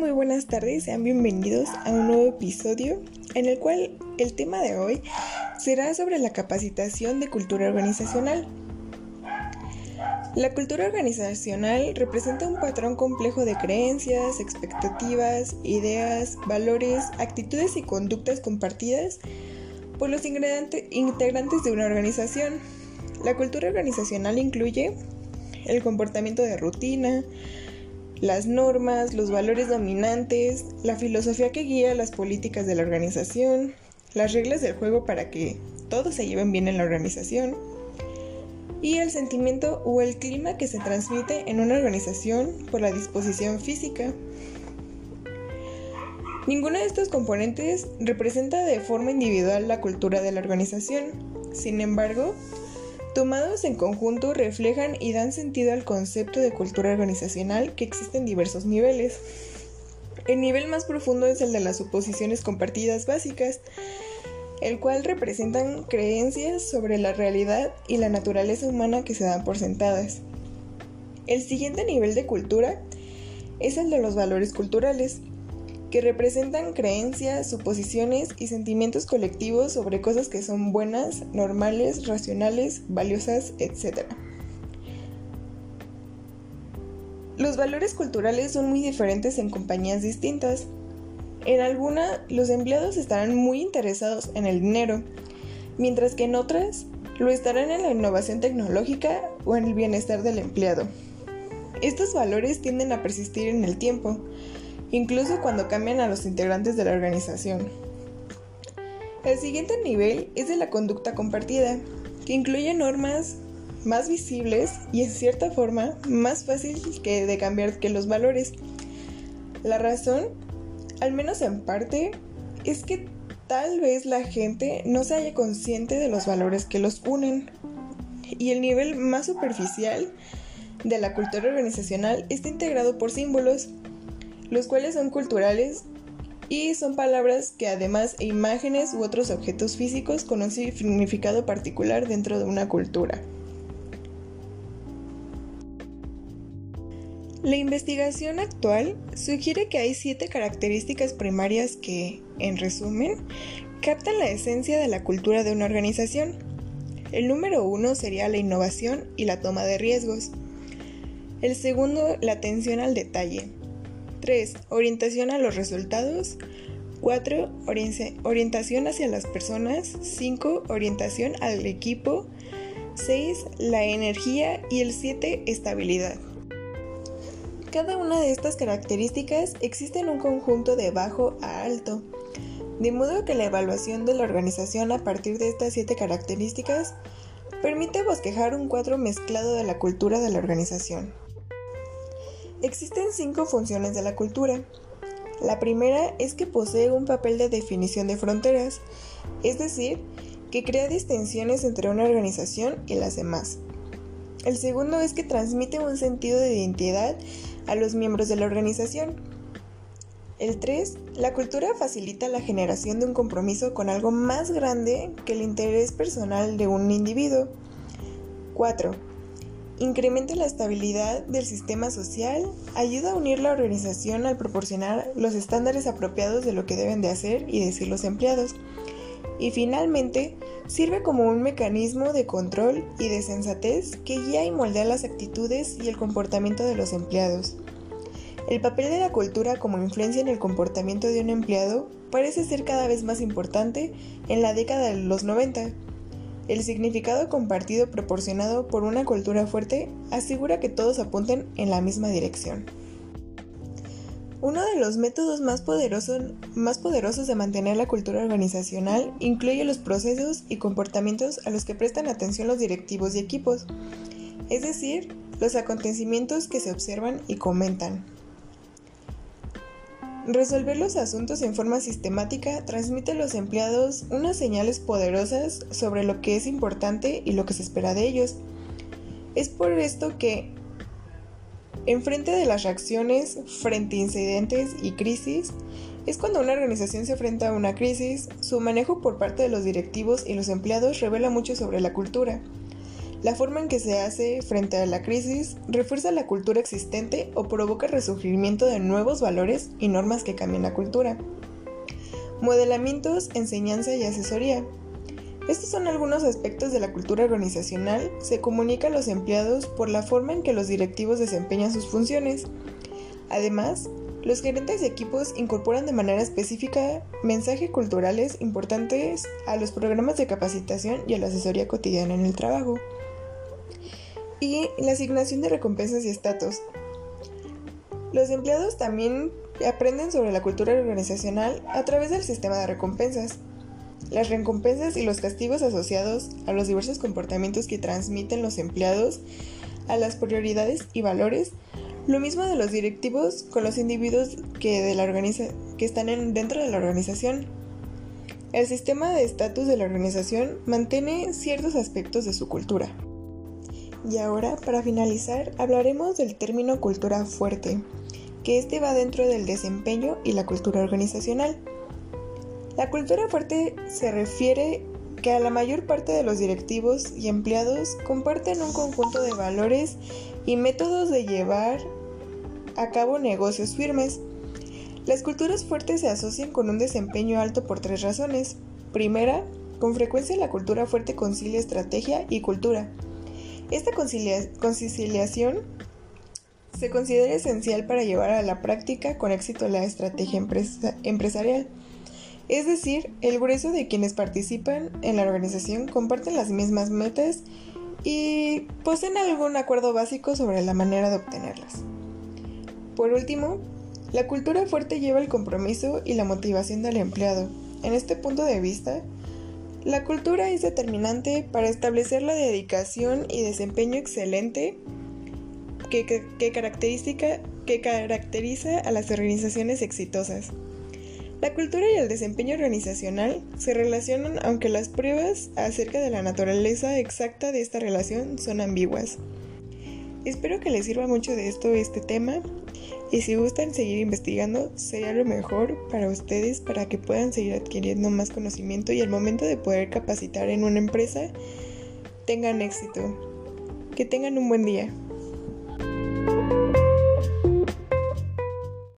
muy buenas tardes, sean bienvenidos a un nuevo episodio en el cual el tema de hoy será sobre la capacitación de cultura organizacional. La cultura organizacional representa un patrón complejo de creencias, expectativas, ideas, valores, actitudes y conductas compartidas por los integrantes de una organización. La cultura organizacional incluye el comportamiento de rutina, las normas, los valores dominantes, la filosofía que guía las políticas de la organización, las reglas del juego para que todos se lleven bien en la organización y el sentimiento o el clima que se transmite en una organización por la disposición física. Ninguno de estos componentes representa de forma individual la cultura de la organización. Sin embargo, Tomados en conjunto reflejan y dan sentido al concepto de cultura organizacional que existe en diversos niveles. El nivel más profundo es el de las suposiciones compartidas básicas, el cual representan creencias sobre la realidad y la naturaleza humana que se dan por sentadas. El siguiente nivel de cultura es el de los valores culturales, que representan creencias, suposiciones y sentimientos colectivos sobre cosas que son buenas, normales, racionales, valiosas, etc. Los valores culturales son muy diferentes en compañías distintas. En alguna, los empleados estarán muy interesados en el dinero, mientras que en otras lo estarán en la innovación tecnológica o en el bienestar del empleado. Estos valores tienden a persistir en el tiempo, incluso cuando cambian a los integrantes de la organización. El siguiente nivel es de la conducta compartida, que incluye normas más visibles y en cierta forma más fácil que de cambiar que los valores. La razón, al menos en parte, es que tal vez la gente no se haya consciente de los valores que los unen. Y el nivel más superficial de la cultura organizacional está integrado por símbolos los cuales son culturales y son palabras que además e imágenes u otros objetos físicos con un significado particular dentro de una cultura. La investigación actual sugiere que hay siete características primarias que, en resumen, captan la esencia de la cultura de una organización. El número uno sería la innovación y la toma de riesgos. El segundo, la atención al detalle. 3. Orientación a los resultados. 4. Orientación hacia las personas. 5. Orientación al equipo. 6. La energía. Y el 7. Estabilidad. Cada una de estas características existe en un conjunto de bajo a alto, de modo que la evaluación de la organización a partir de estas siete características permite bosquejar un cuadro mezclado de la cultura de la organización. Existen cinco funciones de la cultura. La primera es que posee un papel de definición de fronteras, es decir, que crea distinciones entre una organización y las demás. El segundo es que transmite un sentido de identidad a los miembros de la organización. El 3. La cultura facilita la generación de un compromiso con algo más grande que el interés personal de un individuo. 4 incrementa la estabilidad del sistema social, ayuda a unir la organización al proporcionar los estándares apropiados de lo que deben de hacer y decir los empleados. Y finalmente, sirve como un mecanismo de control y de sensatez que guía y moldea las actitudes y el comportamiento de los empleados. El papel de la cultura como influencia en el comportamiento de un empleado parece ser cada vez más importante en la década de los 90 el significado compartido proporcionado por una cultura fuerte asegura que todos apunten en la misma dirección. Uno de los métodos más poderosos, de mantener la cultura organizacional incluye los procesos y comportamientos a los que prestan atención los directivos y equipos, es decir, los acontecimientos que se observan y comentan. Resolver los asuntos en forma sistemática transmite a los empleados unas señales poderosas sobre lo que es importante y lo que se espera de ellos. Es por esto que, en frente de las reacciones frente a incidentes y crisis, es cuando una organización se enfrenta a una crisis, su manejo por parte de los directivos y los empleados revela mucho sobre la cultura. La forma en que se hace frente a la crisis refuerza la cultura existente o provoca resurgimiento de nuevos valores y normas que cambian la cultura. Modelamientos, enseñanza y asesoría. Estos son algunos aspectos de la cultura organizacional. Se comunica a los empleados por la forma en que los directivos desempeñan sus funciones. Además, los gerentes de equipos incorporan de manera específica mensajes culturales importantes a los programas de capacitación y a la asesoría cotidiana en el trabajo. Y la asignación de recompensas y estatus. Los empleados también aprenden sobre la cultura organizacional a través del sistema de recompensas. Las recompensas y los castigos asociados a los diversos comportamientos que transmiten los empleados a las prioridades y valores lo mismo de los directivos con los individuos que, están dentro de la organización. El sistema de estatus de la organización mantiene ciertos aspectos de su cultura. Y ahora, para finalizar, hablaremos del término cultura fuerte, que este va dentro del desempeño y la cultura organizacional. La cultura fuerte se refiere que a la mayor parte de los directivos y empleados comparten un conjunto de valores y métodos de llevar a cabo negocios firmes. Las culturas fuertes se asocian con un desempeño alto por tres razones. Primera, con frecuencia la cultura fuerte concilia estrategia y cultura. Esta conciliación se considera esencial para llevar a la práctica con éxito la estrategia empresarial. Es decir, el grueso de quienes participan en la organización comparten las mismas metas y poseen algún acuerdo básico sobre la manera de obtenerlas. Por último, la cultura fuerte lleva el compromiso y la motivación del empleado. En este punto de vista, la cultura es determinante para establecer la dedicación y desempeño excelente que, caracteriza a las organizaciones exitosas. La cultura y el desempeño organizacional se relacionan aunque las pruebas acerca de la naturaleza exacta de esta relación son ambiguas. Espero que les sirva mucho de esto este tema y si gustan seguir investigando sería lo mejor para ustedes para que puedan seguir adquiriendo más conocimiento y al momento de poder capacitar en una empresa tengan éxito. Que tengan un buen día.